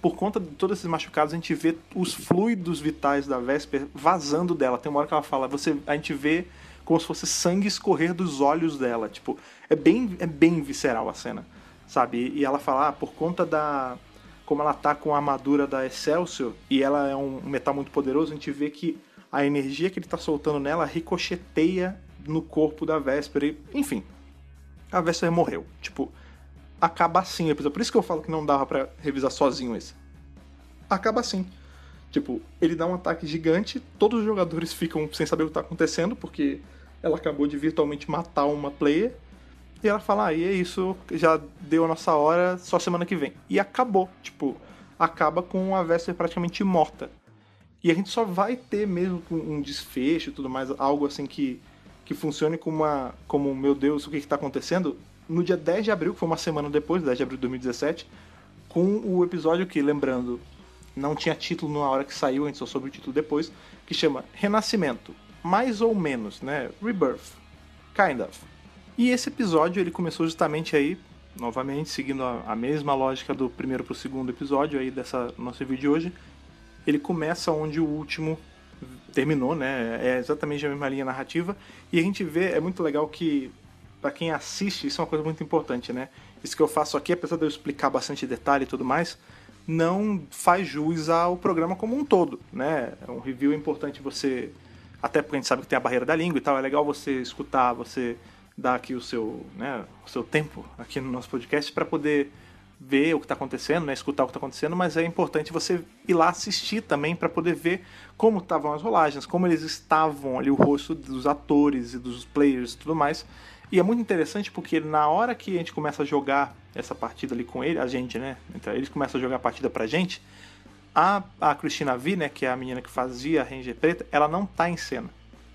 Por conta de todos esses machucados, a gente vê os fluidos vitais da Vesper vazando dela. Tem uma hora que ela fala, você, a gente vê como se fosse sangue escorrer dos olhos dela. Tipo, é bem, é bem visceral a cena, sabe? E ela fala, ah, por conta da, como ela tá com a armadura da Excelsior e ela é um metal muito poderoso, a gente vê que a energia que ele tá soltando nela ricocheteia no corpo da Vesper. E, enfim, a Vesper morreu. Tipo, acaba assim o episódio. Por isso que eu falo que não dava para revisar sozinho esse. Acaba assim. Tipo, ele dá um ataque gigante, todos os jogadores ficam sem saber o que tá acontecendo, porque ela acabou de virtualmente matar uma player. E ela fala, ah, é isso, já deu a nossa hora, só semana que vem. E acabou, tipo, acaba com a Vesper praticamente morta. E a gente só vai ter mesmo um desfecho e tudo mais, algo assim que, que funcione como uma, como, meu Deus, o que está acontecendo? no dia 10 de abril, que foi uma semana depois, 10 de abril de 2017, com o episódio que, lembrando, não tinha título na hora que saiu, a gente só soube o título depois, que chama Renascimento, mais ou menos, né? Rebirth, kind of. E esse episódio ele começou justamente aí, novamente, seguindo a, a mesma lógica do primeiro pro segundo episódio aí dessa nosso vídeo de hoje. Ele começa onde o último terminou, né? É exatamente a mesma linha narrativa. E a gente vê, é muito legal que, para quem assiste, isso é uma coisa muito importante, né? Isso que eu faço aqui, apesar de eu explicar bastante detalhe e tudo mais, não faz jus ao programa como um todo, né? É um review importante você, até porque a gente sabe que tem a barreira da língua e tal, é legal você escutar, você dar aqui o seu, né, o seu tempo aqui no nosso podcast para poder ver o que está acontecendo, né, escutar o que está acontecendo, mas é importante você ir lá assistir também para poder ver como estavam as rolagens, como eles estavam ali, o rosto dos atores e dos players e tudo mais. E é muito interessante porque na hora que a gente começa a jogar essa partida ali com ele, a gente, né? Então, eles começam a jogar a partida pra gente. A, a Cristina Vi, né, que é a menina que fazia a Ranger Preta, ela não tá em cena.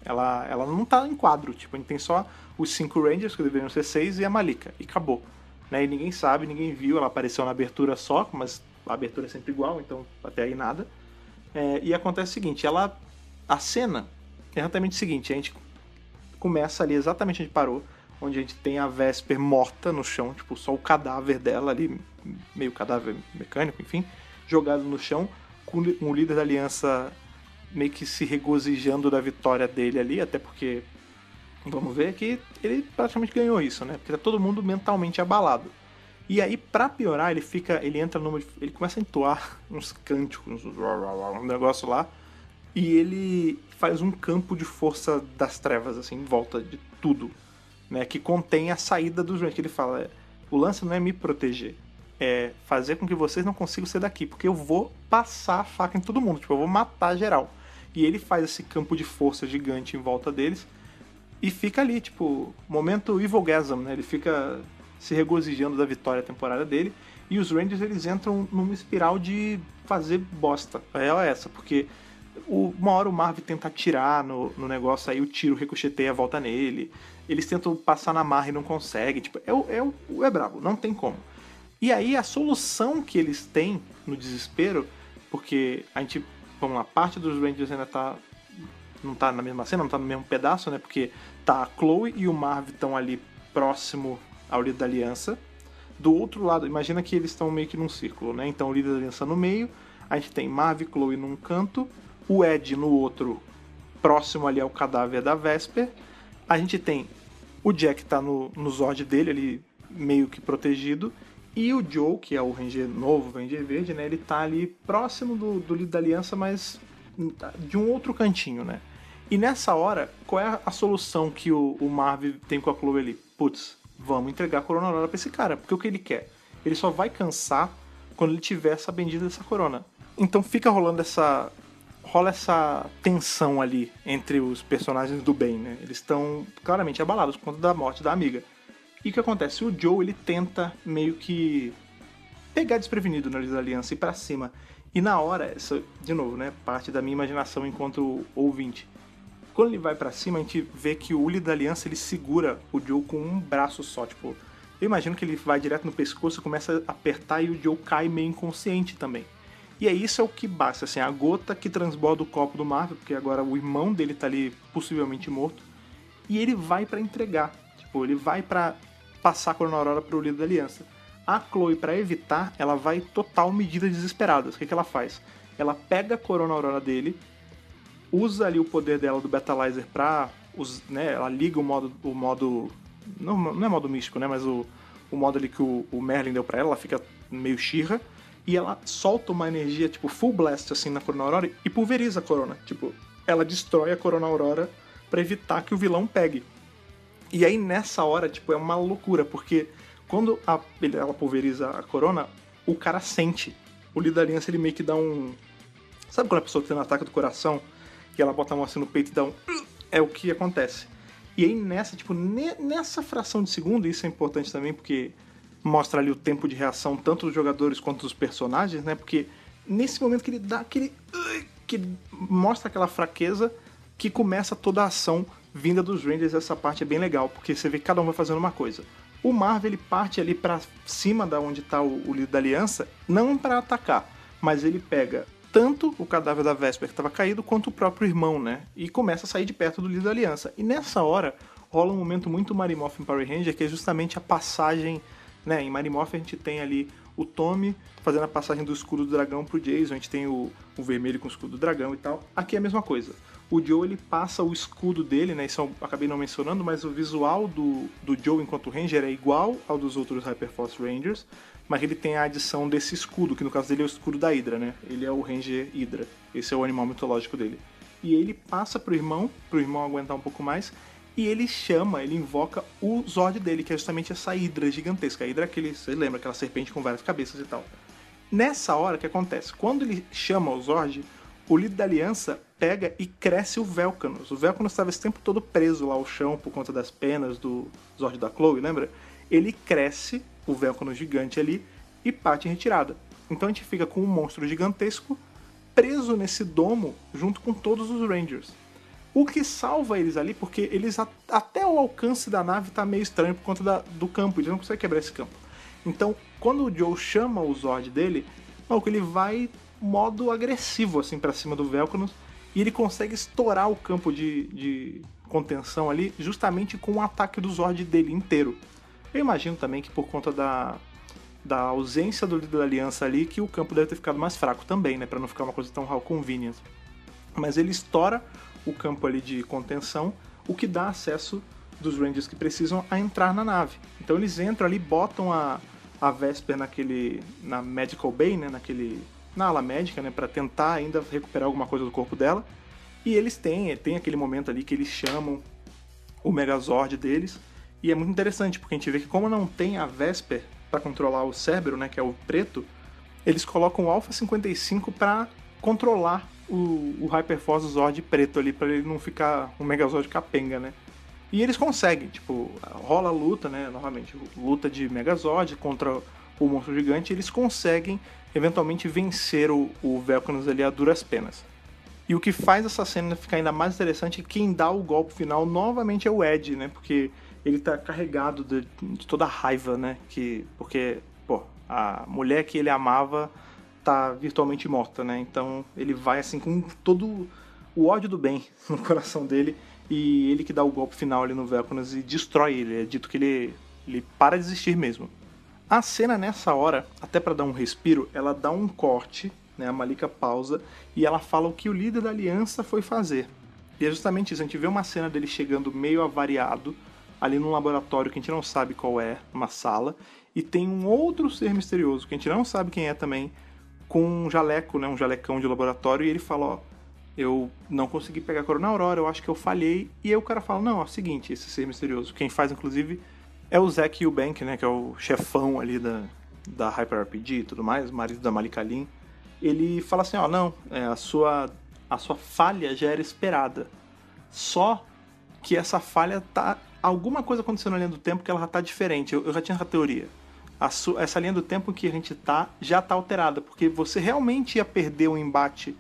Ela, ela não tá em quadro. Tipo, a gente tem só os cinco Rangers, que deveriam ser seis, e a Malika. E acabou. Né? E ninguém sabe, ninguém viu. Ela apareceu na abertura só, mas a abertura é sempre igual, então até aí nada. É, e acontece o seguinte, ela. A cena é exatamente o seguinte, a gente começa ali exatamente onde parou onde a gente tem a Vesper morta no chão, tipo, só o cadáver dela ali, meio cadáver mecânico, enfim, jogado no chão, com o líder da aliança meio que se regozijando da vitória dele ali, até porque vamos ver que ele praticamente ganhou isso, né? Porque tá todo mundo mentalmente abalado. E aí, para piorar, ele fica, ele entra numa, ele começa a entoar uns cânticos, um negócio lá, e ele faz um campo de força das trevas assim em volta de tudo né, que contém a saída dos. Que ele fala: é, o lance não é me proteger, é fazer com que vocês não consigam ser daqui, porque eu vou passar a faca em todo mundo, tipo, eu vou matar geral. E ele faz esse campo de força gigante em volta deles e fica ali, tipo, momento Evilgasm, né? Ele fica se regozijando da vitória temporária dele. E os Rangers eles entram numa espiral de fazer bosta. É essa, porque uma hora o Marv tenta atirar no, no negócio, aí o tiro ricocheteia a volta nele. Eles tentam passar na marra e não conseguem. Tipo, é, é, é brabo, não tem como. E aí a solução que eles têm no desespero, porque a gente, vamos lá, parte dos Rangers ainda tá. Não tá na mesma cena, não tá no mesmo pedaço, né? Porque tá a Chloe e o Marv estão ali próximo ao líder da aliança. Do outro lado, imagina que eles estão meio que num círculo, né? Então o líder da aliança no meio, a gente tem Marv e Chloe num canto, o Ed no outro, próximo ali ao cadáver da Vesper. A gente tem o Jack tá no, no Zord dele, ali meio que protegido. E o Joe, que é o Ranger novo, Ranger verde, né? Ele tá ali próximo do, do líder da aliança, mas de um outro cantinho, né? E nessa hora, qual é a solução que o, o Marv tem com a Chloe ali? Putz, vamos entregar a Corona Aurora pra esse cara, porque o que ele quer? Ele só vai cansar quando ele tiver essa bendita dessa corona. Então fica rolando essa rola essa tensão ali entre os personagens do bem, né? Eles estão claramente abalados por conta da morte da amiga. E o que acontece? O Joe ele tenta meio que pegar desprevenido na da aliança e ir pra cima. E na hora, essa, de novo, né? Parte da minha imaginação enquanto ouvinte. Quando ele vai para cima, a gente vê que o Uli da aliança ele segura o Joe com um braço só. Tipo, eu imagino que ele vai direto no pescoço, começa a apertar e o Joe cai meio inconsciente também. E é isso é o que basta, assim, a gota que transborda o copo do Marvel, porque agora o irmão dele tá ali possivelmente morto, e ele vai para entregar. Tipo, ele vai para passar a Corona Aurora pro líder da aliança. A Chloe, para evitar, ela vai total medidas desesperadas. O que, que ela faz? Ela pega a Corona Aurora dele, usa ali o poder dela do Betalizer pra. Né, ela liga o modo. O modo não, não é modo místico, né? Mas o, o modo ali que o, o Merlin deu pra ela, ela fica meio xirra e ela solta uma energia, tipo, full blast, assim, na Corona Aurora e pulveriza a Corona. Tipo, ela destrói a Corona Aurora para evitar que o vilão pegue. E aí, nessa hora, tipo, é uma loucura, porque quando a, ela pulveriza a Corona, o cara sente. O Lidarinça, ele meio que dá um... Sabe quando a pessoa tem um ataque do coração e ela bota a mão assim no peito e dá um... É o que acontece. E aí, nessa, tipo, nessa fração de segundo, isso é importante também, porque mostra ali o tempo de reação tanto dos jogadores quanto dos personagens, né? Porque nesse momento que ele dá aquele. que mostra aquela fraqueza que começa toda a ação vinda dos Rangers, essa parte é bem legal, porque você vê que cada um vai fazendo uma coisa. O Marvel ele parte ali para cima da onde tá o, o líder da aliança, não para atacar, mas ele pega tanto o cadáver da Vesper que estava caído, quanto o próprio irmão, né? E começa a sair de perto do líder da aliança. E nessa hora rola um momento muito Marimorph em Power Ranger, que é justamente a passagem, né? Em Marimorph a gente tem ali o Tommy fazendo a passagem do escudo do dragão pro Jason, a gente tem o, o vermelho com o escudo do dragão e tal. Aqui é a mesma coisa. O Joe ele passa o escudo dele, né? Isso eu acabei não mencionando, mas o visual do, do Joe enquanto Ranger é igual ao dos outros Hyperforce Rangers, mas ele tem a adição desse escudo, que no caso dele é o escudo da Hydra, né? Ele é o Ranger Hydra. Esse é o animal mitológico dele. E ele passa pro irmão, pro irmão aguentar um pouco mais, e ele chama, ele invoca o Zord dele, que é justamente essa Hydra gigantesca. A Hydra é aquele, você lembra, aquela serpente com várias cabeças e tal. Nessa hora, o que acontece? Quando ele chama o Zord, o líder da aliança pega e cresce o Velcanus. O Velcanus estava esse tempo todo preso lá ao chão por conta das penas do Zord da Chloe, lembra? Ele cresce o velcro gigante ali e parte em retirada. Então a gente fica com um monstro gigantesco preso nesse domo junto com todos os Rangers. O que salva eles ali, porque eles até o alcance da nave tá meio estranho por conta da, do campo, eles não conseguem quebrar esse campo. Então, quando o Joe chama o Zord dele, ele vai modo agressivo assim para cima do Velcro e ele consegue estourar o campo de, de contenção ali justamente com o ataque do Zord dele inteiro. Eu imagino também que por conta da, da ausência do líder da aliança ali, que o campo deve ter ficado mais fraco também, né? Pra não ficar uma coisa tão how convenient. Mas ele estoura o campo ali de contenção, o que dá acesso dos Rangers que precisam a entrar na nave. Então eles entram ali, botam a, a Vesper naquele. na Medical Bay, né? Naquele. na ala médica, né? Pra tentar ainda recuperar alguma coisa do corpo dela. E eles têm, tem aquele momento ali que eles chamam o Megazord deles e é muito interessante, porque a gente vê que como não tem a Vesper para controlar o Cérebro, né, que é o preto, eles colocam o Alpha 55 para controlar o, o Hyperforce Zord preto ali, para ele não ficar um Megazord capenga, né? E eles conseguem, tipo, rola a luta, né, novamente, luta de Megazord contra o monstro gigante, eles conseguem eventualmente vencer o, o Velcanus ali a duras penas. E o que faz essa cena ficar ainda mais interessante é que quem dá o golpe final novamente é o Ed, né? Porque ele tá carregado de, de, toda a raiva, né? Que, porque, pô, a mulher que ele amava tá virtualmente morta, né? Então ele vai assim com todo o ódio do bem no coração dele e ele que dá o golpe final ali no Velconas e destrói ele. É dito que ele, ele para de existir mesmo. A cena nessa hora, até para dar um respiro, ela dá um corte, né? A Malika pausa e ela fala o que o líder da aliança foi fazer. E é justamente isso, a gente vê uma cena dele chegando meio avariado, ali num laboratório que a gente não sabe qual é, uma sala, e tem um outro ser misterioso que a gente não sabe quem é também, com um jaleco, né, um jalecão de laboratório, e ele fala, ó, eu não consegui pegar a Corona Aurora, eu acho que eu falhei, e aí o cara fala, não, é o seguinte, esse ser misterioso, quem faz inclusive é o Zack Eubank, né, que é o chefão ali da, da Hyper RPG e tudo mais, marido da Malika Lin, ele fala assim, ó, não, é, a sua a sua falha já era esperada. Só que essa falha tá alguma coisa aconteceu na linha do tempo que ela já tá diferente. Eu, eu já tinha essa teoria. Essa linha do tempo que a gente tá já tá alterada, porque você realmente ia perder o embate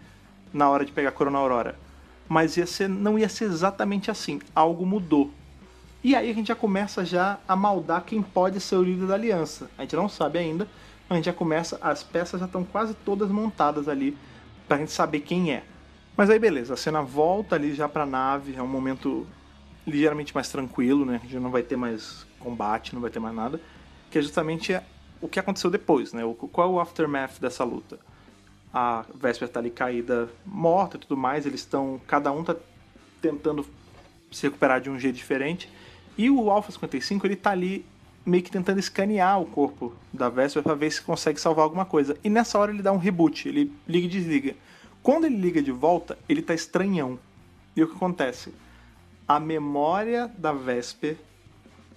na hora de pegar a Corona Aurora. Mas ia ser, não ia ser exatamente assim. Algo mudou. E aí a gente já começa já a maldar quem pode ser o líder da aliança. A gente não sabe ainda, a gente já começa, as peças já estão quase todas montadas ali pra gente saber quem é. Mas aí beleza, a cena volta ali já pra nave, é um momento ligeiramente mais tranquilo, né? Gente não vai ter mais combate, não vai ter mais nada. Que é justamente o que aconteceu depois, né? Qual é o aftermath dessa luta? A Vesper tá ali caída, morta e tudo mais. Eles estão. Cada um tá tentando se recuperar de um jeito diferente. E o Alpha 55 ele tá ali meio que tentando escanear o corpo da Vesper para ver se consegue salvar alguma coisa. E nessa hora ele dá um reboot, ele liga e desliga. Quando ele liga de volta, ele tá estranhão. E o que acontece? A memória da Vesper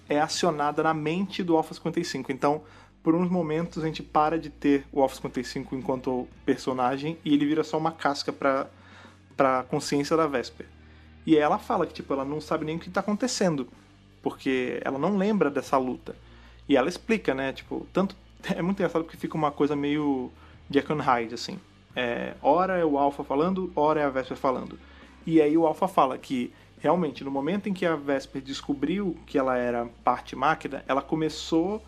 é acionada na mente do Alpha 55. Então, por uns momentos a gente para de ter o Alpha 55 enquanto personagem e ele vira só uma casca para para consciência da Vesper. E ela fala que tipo ela não sabe nem o que está acontecendo, porque ela não lembra dessa luta. E ela explica, né, tipo, tanto é muito engraçado porque fica uma coisa meio Jack and Hyde assim. É, ora é o Alpha falando, ora é a Vesper falando. E aí o Alpha fala que realmente, no momento em que a Vesper descobriu que ela era parte máquina, ela começou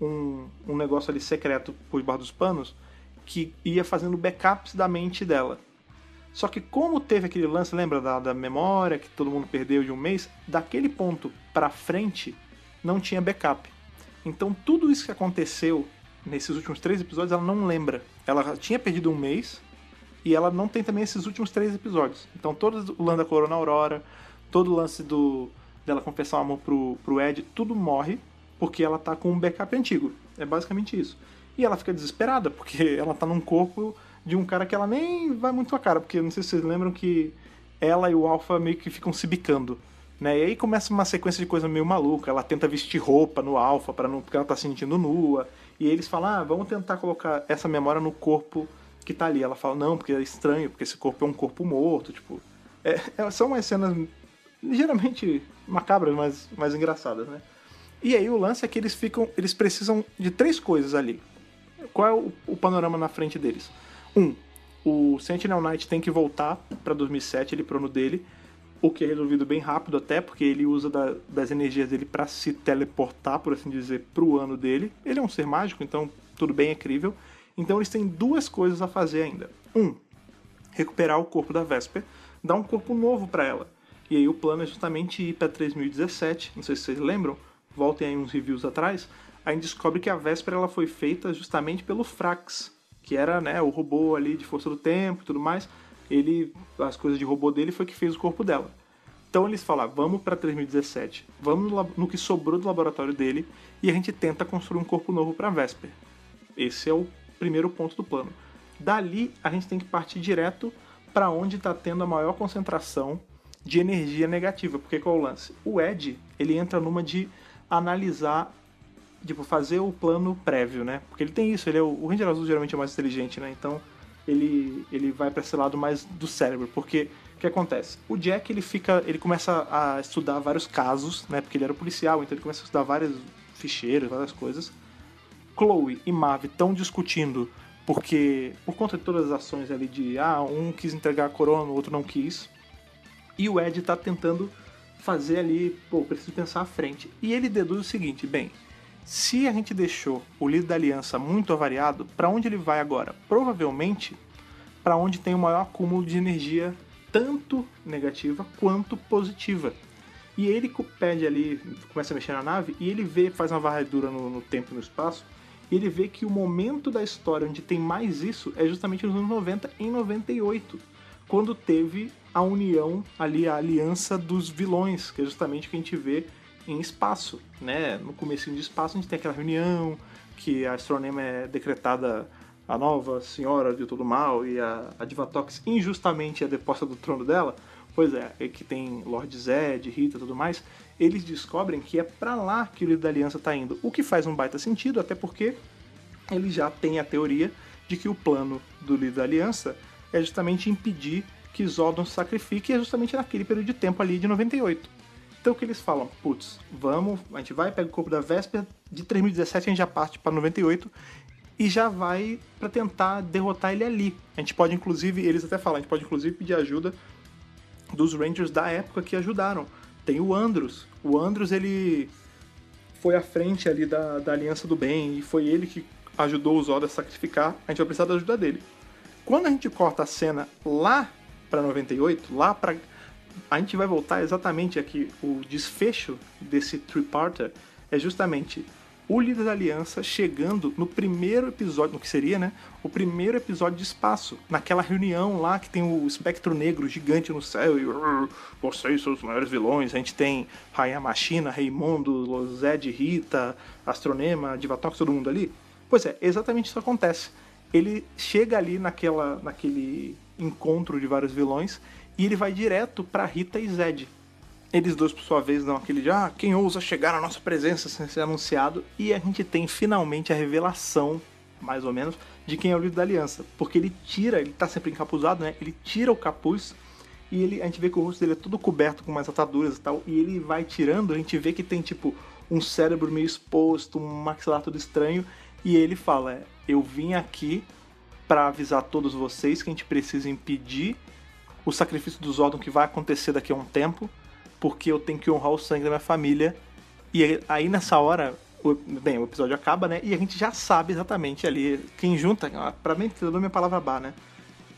um, um negócio ali secreto por debaixo dos panos que ia fazendo backups da mente dela. Só que como teve aquele lance, lembra da, da memória que todo mundo perdeu de um mês? Daquele ponto pra frente não tinha backup. Então tudo isso que aconteceu nesses últimos três episódios ela não lembra. Ela tinha perdido um mês e ela não tem também esses últimos três episódios. Então todo o lance da Corona Aurora, todo o lance do dela confessar o amor pro, pro Ed, tudo morre porque ela tá com um backup antigo. É basicamente isso. E ela fica desesperada porque ela tá num corpo de um cara que ela nem vai muito a cara, porque não sei se vocês lembram que ela e o Alpha meio que ficam se bicando. Né? E aí começa uma sequência de coisa meio maluca. Ela tenta vestir roupa no Alpha para não porque ela tá se sentindo nua. E eles falam: "Ah, vamos tentar colocar essa memória no corpo que tá ali". Ela fala: "Não, porque é estranho, porque esse corpo é um corpo morto", tipo, é, é, são umas cenas ligeiramente macabras, mas mais engraçadas, né? E aí o lance é que eles ficam, eles precisam de três coisas ali. Qual é o, o panorama na frente deles? Um, o Sentinel Knight tem que voltar para 2007, ele prono dele, o que é resolvido bem rápido até, porque ele usa da, das energias dele para se teleportar, por assim dizer, pro ano dele. Ele é um ser mágico, então tudo bem, é crível. Então eles têm duas coisas a fazer ainda. Um, recuperar o corpo da Vesper, dar um corpo novo para ela. E aí o plano é justamente ir para 3017, não sei se vocês lembram, voltem aí uns reviews atrás, a gente descobre que a Vesper ela foi feita justamente pelo Frax, que era né, o robô ali de força do tempo e tudo mais. Ele, as coisas de robô dele foi que fez o corpo dela. Então eles falam, vamos para 3017, vamos no, que sobrou do laboratório dele e a gente tenta construir um corpo novo para Vesper. Esse é o primeiro ponto do plano. Dali a gente tem que partir direto para onde está tendo a maior concentração de energia negativa. Porque qual é o lance? O Ed ele entra numa de analisar tipo, fazer o plano prévio, né? Porque ele tem isso, ele é o, o Ranger Azul geralmente é mais inteligente, né? Então ele, ele vai para esse lado mais do cérebro, porque o que acontece? O Jack ele fica, ele começa a estudar vários casos, né? Porque ele era policial, então ele começa a estudar vários ficheiros, várias coisas. Chloe e Mav estão discutindo porque por conta de todas as ações ali de ah, um quis entregar a corona, o outro não quis. E o Ed tá tentando fazer ali, pô, preciso pensar à frente. E ele deduz o seguinte, bem, se a gente deixou o líder da aliança muito avariado, para onde ele vai agora? Provavelmente para onde tem o maior acúmulo de energia, tanto negativa quanto positiva. E ele pede ali, começa a mexer na nave e ele vê, faz uma varredura no, no tempo e no espaço, e ele vê que o momento da história onde tem mais isso é justamente nos anos 90, em 98, quando teve a união ali, a aliança dos vilões, que é justamente o que a gente vê em espaço, né? No começo de espaço a gente tem aquela reunião que a Astronema é decretada a nova senhora de todo mal e a, a Divatox injustamente é deposta do trono dela. Pois é, é que tem Lord Zed, Rita e tudo mais. Eles descobrem que é para lá que o líder da aliança tá indo, o que faz um baita sentido, até porque ele já tem a teoria de que o plano do líder da aliança é justamente impedir que Zordon se sacrifique, e é justamente naquele período de tempo ali de 98. Então o que eles falam? Putz, vamos, a gente vai, pega o corpo da Véspera, de 3017 a gente já parte para 98 e já vai para tentar derrotar ele ali. A gente pode inclusive, eles até falam, a gente pode inclusive pedir ajuda dos Rangers da época que ajudaram. Tem o Andros. O Andros ele foi à frente ali da, da Aliança do Bem e foi ele que ajudou os Oda a sacrificar. A gente vai precisar da ajuda dele. Quando a gente corta a cena lá para 98, lá para a gente vai voltar exatamente aqui. O desfecho desse three-parter é justamente o líder da aliança chegando no primeiro episódio, no que seria, né? O primeiro episódio de espaço, naquela reunião lá que tem o espectro negro gigante no céu e vocês são os maiores vilões. A gente tem Rainha Machina, Raimundo, Zed, Rita, Astronema, Divatox, todo mundo ali. Pois é, exatamente isso acontece. Ele chega ali naquela, naquele encontro de vários vilões e ele vai direto para Rita e Zed. Eles dois, por sua vez, dão aquele de ah, quem ousa chegar na nossa presença sem ser anunciado. E a gente tem finalmente a revelação, mais ou menos, de quem é o líder da aliança. Porque ele tira, ele tá sempre encapuzado, né? Ele tira o capuz e ele, a gente vê que o rosto dele é todo coberto com umas ataduras e tal. E ele vai tirando, a gente vê que tem tipo um cérebro meio exposto, um maxilar todo estranho. E ele fala: Eu vim aqui para avisar todos vocês que a gente precisa impedir o sacrifício dos Zordon que vai acontecer daqui a um tempo, porque eu tenho que honrar o sangue da minha família. E aí nessa hora, o, bem, o episódio acaba, né? E a gente já sabe exatamente ali, quem junta, pra mim, que minha palavra bar, né?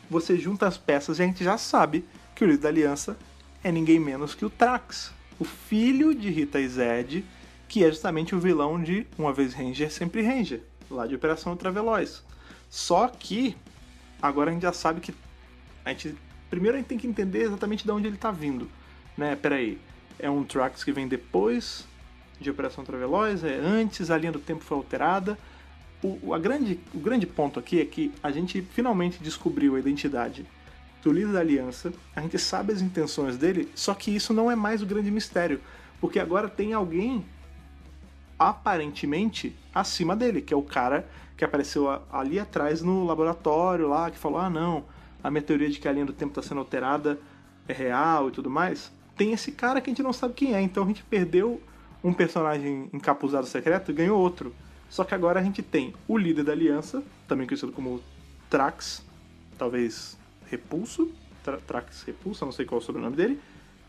Você junta as peças e a gente já sabe que o líder da aliança é ninguém menos que o Trax, o filho de Rita e Zed, que é justamente o vilão de Uma Vez Ranger, Sempre Ranger, lá de Operação Ultraveloz. Só que agora a gente já sabe que a gente primeiro a gente tem que entender exatamente de onde ele está vindo, né? Peraí, é um Trax que vem depois de Operação Ultraveloz, é antes, a linha do tempo foi alterada. O, a grande, o grande ponto aqui é que a gente finalmente descobriu a identidade do líder da aliança, a gente sabe as intenções dele, só que isso não é mais o grande mistério, porque agora tem alguém aparentemente acima dele, que é o cara que apareceu ali atrás no laboratório lá, que falou: ah, não, a minha teoria de que a linha do tempo está sendo alterada é real e tudo mais. Tem esse cara que a gente não sabe quem é, então a gente perdeu um personagem encapuzado secreto e ganhou outro. Só que agora a gente tem o líder da aliança, também conhecido como Trax, talvez Repulso, Tra Trax Repulso, não sei qual é o sobrenome dele,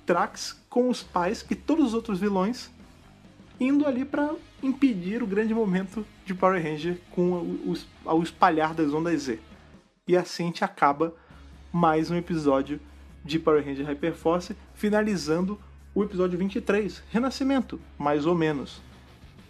Trax com os pais e todos os outros vilões indo ali para impedir o grande momento de Power Ranger com o, espalhar das ondas Z. E assim gente acaba mais um episódio de Power Ranger Hyperforce, finalizando o episódio 23, Renascimento, mais ou menos.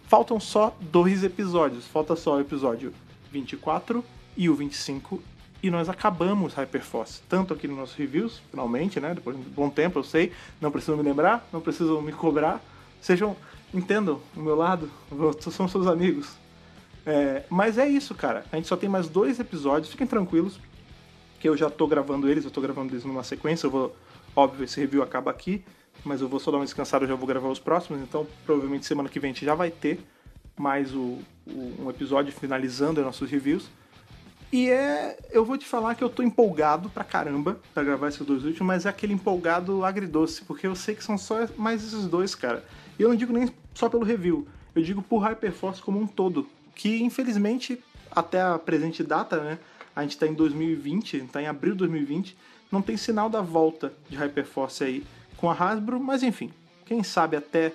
Faltam só dois episódios, falta só o episódio 24 e o 25 e nós acabamos Hyperforce, tanto aqui nos nossos reviews, finalmente, né, depois de um bom tempo, eu sei, não precisam me lembrar, não precisam me cobrar, sejam, entendam o meu lado, são seus amigos. É, mas é isso, cara, a gente só tem mais dois episódios, fiquem tranquilos, que eu já tô gravando eles, eu tô gravando eles numa sequência, eu vou, óbvio, esse review acaba aqui, mas eu vou só dar uma descansada, eu já vou gravar os próximos, então provavelmente semana que vem a gente já vai ter mais o, o, um episódio finalizando os nossos reviews. E é. Eu vou te falar que eu tô empolgado pra caramba pra gravar esses dois últimos, mas é aquele empolgado agridoce, porque eu sei que são só mais esses dois, cara. E eu não digo nem só pelo review, eu digo por Hyperforce como um todo. Que infelizmente, até a presente data, né? A gente tá em 2020, tá em abril de 2020, não tem sinal da volta de Hyperforce aí com a Hasbro, mas enfim, quem sabe até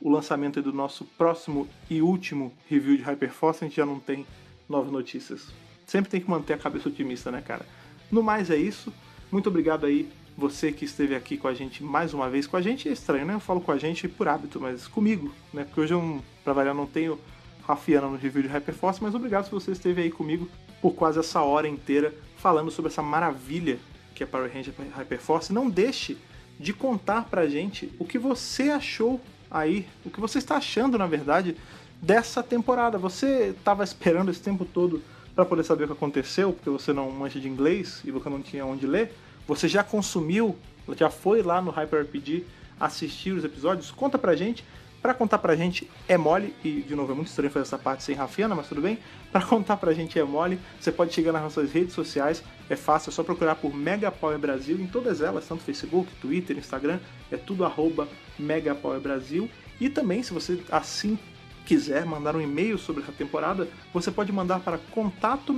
o lançamento do nosso próximo e último review de Hyperforce a gente já não tem novas notícias. Sempre tem que manter a cabeça otimista, né, cara? No mais é isso. Muito obrigado aí você que esteve aqui com a gente mais uma vez. Com a gente é estranho, né? Eu falo com a gente por hábito, mas comigo, né? Porque hoje eu, pra variar, não tenho Rafiana no review de Hyperforce, mas obrigado se você esteve aí comigo por quase essa hora inteira falando sobre essa maravilha que é Power Ranger Hyperforce. Não deixe de contar pra gente o que você achou aí, o que você está achando, na verdade, dessa temporada. Você estava esperando esse tempo todo para poder saber o que aconteceu, porque você não mancha de inglês e você não tinha onde ler? Você já consumiu, já foi lá no Hyper RPG assistir os episódios? Conta pra gente. Para contar pra gente é mole, e de novo é muito estranho fazer essa parte sem Rafiana, mas tudo bem. Para contar pra gente é mole, você pode chegar nas nossas redes sociais, é fácil, é só procurar por Mega Power Brasil em todas elas, tanto Facebook, Twitter, Instagram, é tudo arroba Mega Power Brasil. E também, se você assim quiser mandar um e-mail sobre essa temporada, você pode mandar para contato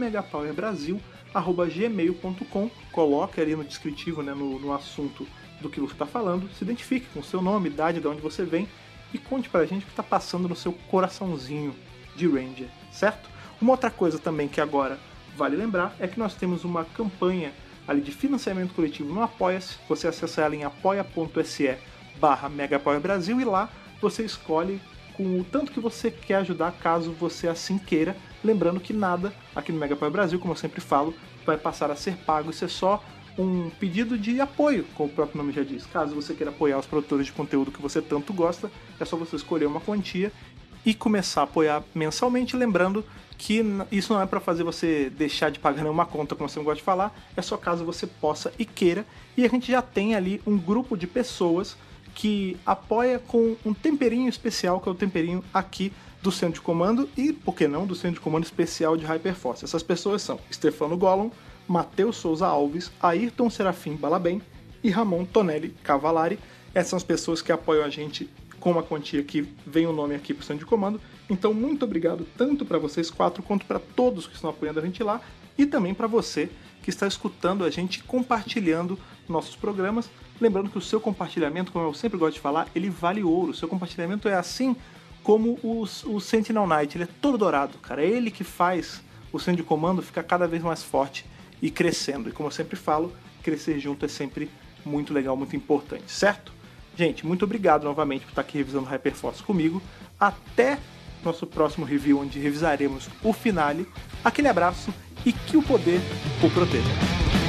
megapowerbrasil@gmail.com. Coloque ali no descritivo, né, no, no assunto do que você está falando, se identifique com seu nome, idade, de onde você vem e conte pra gente o que está passando no seu coraçãozinho de Ranger, certo? Uma outra coisa também que agora vale lembrar é que nós temos uma campanha ali de financiamento coletivo no Apoia-se. Você acessa ela em apoia.se barra Brasil e lá você escolhe com o tanto que você quer ajudar caso você assim queira. Lembrando que nada aqui no Mega Power Brasil, como eu sempre falo, vai passar a ser pago. Isso é só um pedido de apoio, como o próprio nome já diz. Caso você queira apoiar os produtores de conteúdo que você tanto gosta, é só você escolher uma quantia e começar a apoiar mensalmente, lembrando que isso não é para fazer você deixar de pagar nenhuma conta, como você gosta de falar, é só caso você possa e queira. E a gente já tem ali um grupo de pessoas que apoia com um temperinho especial, que é o temperinho aqui do centro de comando e, por que não, do centro de comando especial de Hyperforce. Essas pessoas são Stefano Gollum, Matheus Souza Alves, Ayrton Serafim Balabem e Ramon Tonelli Cavalari. Essas são as pessoas que apoiam a gente com uma quantia que vem o nome aqui para o centro de comando. Então, muito obrigado tanto para vocês quatro quanto para todos que estão apoiando a gente lá e também para você que está escutando a gente compartilhando nossos programas. Lembrando que o seu compartilhamento, como eu sempre gosto de falar, ele vale ouro. O seu compartilhamento é assim como o, o Sentinel Knight, ele é todo dourado, cara. É ele que faz o centro de comando ficar cada vez mais forte e crescendo. E como eu sempre falo, crescer junto é sempre muito legal, muito importante, certo? Gente, muito obrigado novamente por estar aqui revisando Hyperforce comigo. Até nosso próximo review, onde revisaremos o finale. Aquele abraço e que o poder o proteja.